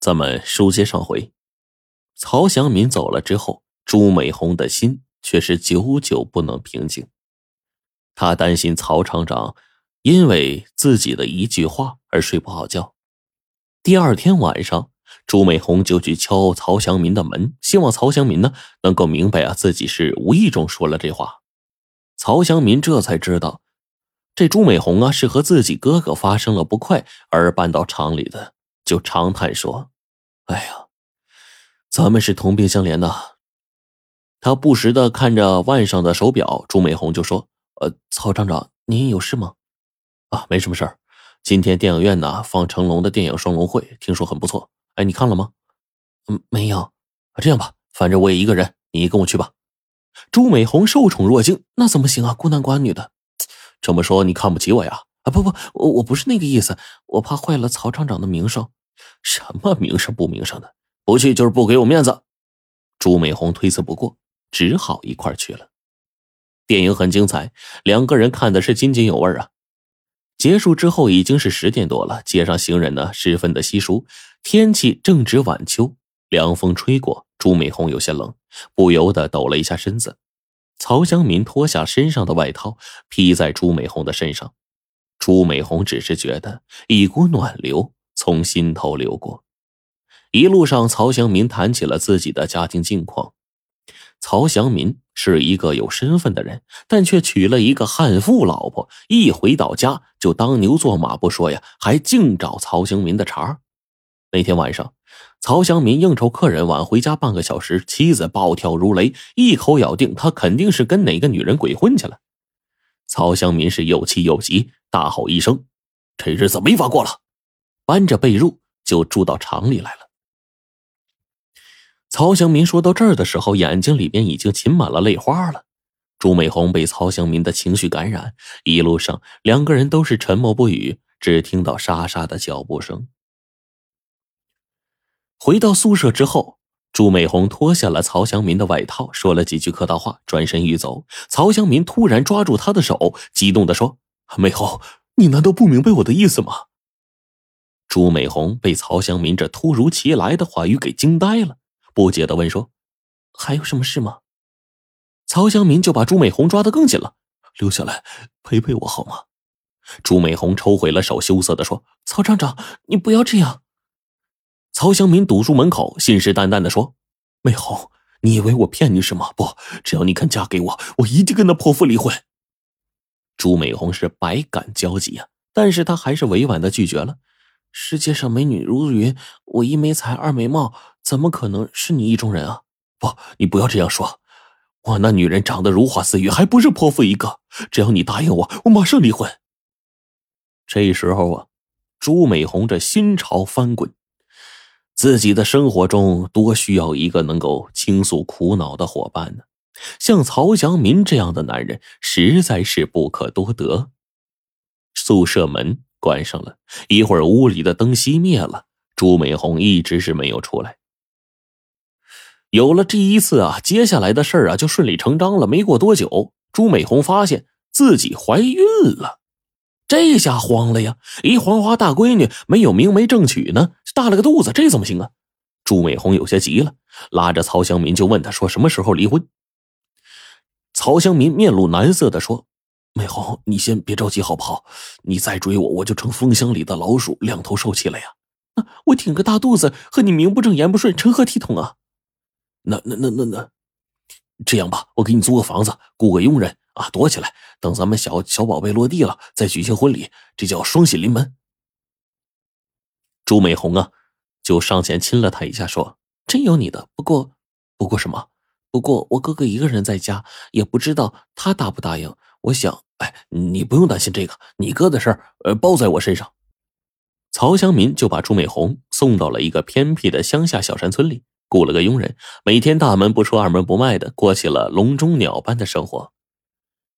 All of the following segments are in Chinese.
咱们书接上回，曹祥民走了之后，朱美红的心却是久久不能平静。他担心曹厂长因为自己的一句话而睡不好觉。第二天晚上，朱美红就去敲曹祥民的门，希望曹祥民呢能够明白啊自己是无意中说了这话。曹祥民这才知道，这朱美红啊是和自己哥哥发生了不快而搬到厂里的，就长叹说。哎呀，咱们是同病相怜呐。他不时的看着腕上的手表，朱美红就说：“呃，曹厂长，您有事吗？啊，没什么事儿。今天电影院呢放成龙的电影《双龙会》，听说很不错。哎，你看了吗？嗯，没有。这样吧，反正我也一个人，你跟我去吧。”朱美红受宠若惊，那怎么行啊？孤男寡女的，这么说你看不起我呀？啊，不不，我我不是那个意思，我怕坏了曹厂长的名声。什么名声不名声的，不去就是不给我面子。朱美红推辞不过，只好一块去了。电影很精彩，两个人看的是津津有味啊。结束之后已经是十点多了，街上行人呢十分的稀疏，天气正值晚秋，凉风吹过，朱美红有些冷，不由得抖了一下身子。曹香民脱下身上的外套披在朱美红的身上，朱美红只是觉得一股暖流。从心头流过，一路上，曹祥民谈起了自己的家庭境况。曹祥民是一个有身份的人，但却娶了一个悍妇老婆。一回到家就当牛做马不说呀，还净找曹祥民的茬。那天晚上，曹祥民应酬客人晚回家半个小时，妻子暴跳如雷，一口咬定他肯定是跟哪个女人鬼混去了。曹祥民是又气又急，大吼一声：“这日子没法过了！”搬着被褥就住到厂里来了。曹祥民说到这儿的时候，眼睛里边已经噙满了泪花了。朱美红被曹祥民的情绪感染，一路上两个人都是沉默不语，只听到沙沙的脚步声。回到宿舍之后，朱美红脱下了曹祥民的外套，说了几句客套话，转身欲走。曹祥民突然抓住他的手，激动的说：“美红，你难道不明白我的意思吗？”朱美红被曹祥民这突如其来的话语给惊呆了，不解的问说：“还有什么事吗？”曹祥民就把朱美红抓得更紧了，“留下来陪陪我好吗？”朱美红抽回了手，羞涩的说：“曹厂长，你不要这样。”曹祥民堵住门口，信誓旦旦的说：“美红，你以为我骗你是吗？不，只要你肯嫁给我，我一定跟那泼妇离婚。”朱美红是百感交集呀，但是她还是委婉的拒绝了。世界上美女如云，我一没才，二没貌，怎么可能是你意中人啊？不，你不要这样说。我那女人长得如花似玉，还不是泼妇一个。只要你答应我，我马上离婚。这时候啊，朱美红这心潮翻滚，自己的生活中多需要一个能够倾诉苦恼的伙伴呢。像曹祥民这样的男人，实在是不可多得。宿舍门。关上了一会儿，屋里的灯熄灭了。朱美红一直是没有出来。有了这一次啊，接下来的事儿啊就顺理成章了。没过多久，朱美红发现自己怀孕了，这下慌了呀！一黄花大闺女没有明媒正娶呢，大了个肚子，这怎么行啊？朱美红有些急了，拉着曹香民就问他说：“什么时候离婚？”曹香民面露难色的说。美红，你先别着急，好不好？你再追我，我就成蜂箱里的老鼠，两头受气了呀！我挺个大肚子，和你名不正言不顺，成何体统啊？那那那那那，这样吧，我给你租个房子，雇个佣人啊，躲起来，等咱们小小宝贝落地了，再举行婚礼，这叫双喜临门。朱美红啊，就上前亲了他一下，说：“真有你的。不过，不过什么？不过我哥哥一个人在家，也不知道他答不答应。我想。”哎，你不用担心这个，你哥的事儿，呃，包在我身上。曹祥民就把朱美红送到了一个偏僻的乡下小山村里，雇了个佣人，每天大门不出二门不迈的过起了笼中鸟般的生活。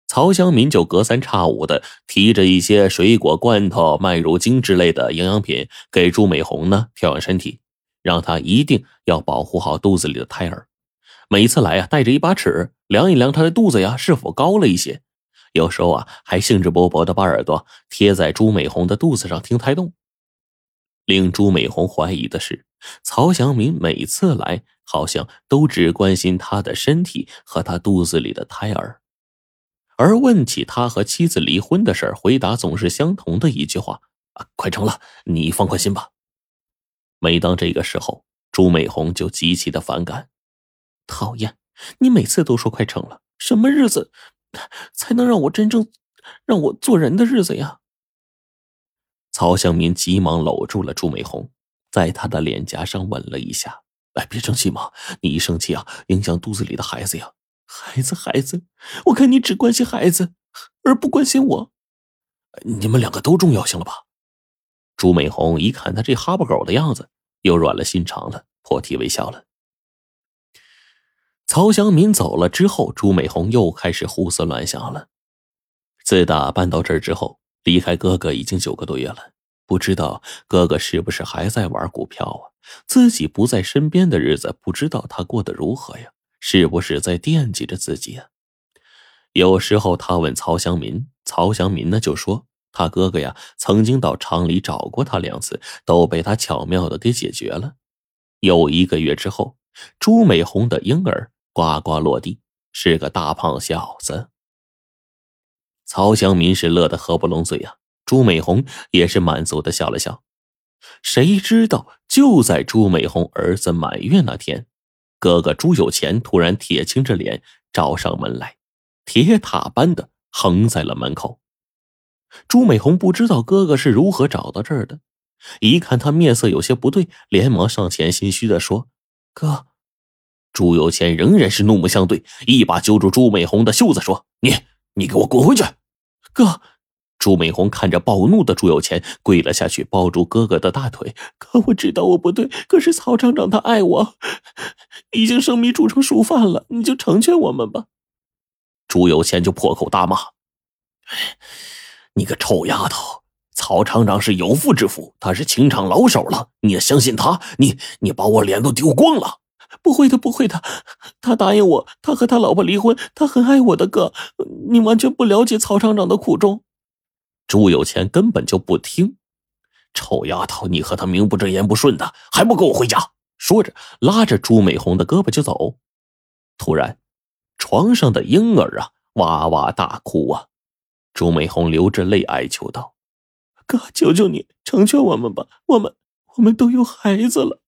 曹祥民就隔三差五的提着一些水果、罐头、麦乳精之类的营养品给朱美红呢调养身体，让她一定要保护好肚子里的胎儿。每次来啊，带着一把尺量一量她的肚子呀是否高了一些。有时候啊，还兴致勃勃的把耳朵贴在朱美红的肚子上听胎动。令朱美红怀疑的是，曹祥明每次来，好像都只关心他的身体和他肚子里的胎儿，而问起他和妻子离婚的事回答总是相同的一句话：“啊，快成了，你放宽心吧。”每当这个时候，朱美红就极其的反感，讨厌，你每次都说快成了，什么日子才能让我真正让我做人的日子呀？曹祥民急忙搂住了朱美红。在她的脸颊上吻了一下。哎，别生气嘛！你一生气啊，影响肚子里的孩子呀。孩子，孩子，我看你只关心孩子，而不关心我。你们两个都重要，行了吧？朱美红一看他这哈巴狗的样子，又软了心肠了，破涕为笑了。曹祥民走了之后，朱美红又开始胡思乱想了。自打搬到这儿之后，离开哥哥已经九个多月了。不知道哥哥是不是还在玩股票啊？自己不在身边的日子，不知道他过得如何呀？是不是在惦记着自己呀？有时候他问曹祥民，曹祥民呢就说他哥哥呀曾经到厂里找过他两次，都被他巧妙的给解决了。又一个月之后，朱美红的婴儿呱呱落地，是个大胖小子。曹祥民是乐得合不拢嘴呀。朱美红也是满足的笑了笑，谁知道就在朱美红儿子满月那天，哥哥朱有钱突然铁青着脸找上门来，铁塔般的横在了门口。朱美红不知道哥哥是如何找到这儿的，一看他面色有些不对，连忙上前心虚的说：“哥。”朱有钱仍然是怒目相对，一把揪住朱美红的袖子说：“你，你给我滚回去，哥。”朱美红看着暴怒的朱有钱，跪了下去，抱住哥哥的大腿。哥，我知道我不对，可是曹厂长他爱我，已经生米煮成熟饭了，你就成全我们吧。朱有钱就破口大骂：“你个臭丫头！曹厂长是有妇之夫，他是情场老手了，你也相信他？你你把我脸都丢光了！不会的，不会的，他答应我，他和他老婆离婚，他很爱我的哥，你完全不了解曹厂长的苦衷。”朱有钱根本就不听，臭丫头，你和他名不正言不顺的，还不跟我回家？说着，拉着朱美红的胳膊就走。突然，床上的婴儿啊，哇哇大哭啊！朱美红流着泪哀求道：“哥，求求你成全我们吧，我们我们都有孩子了。”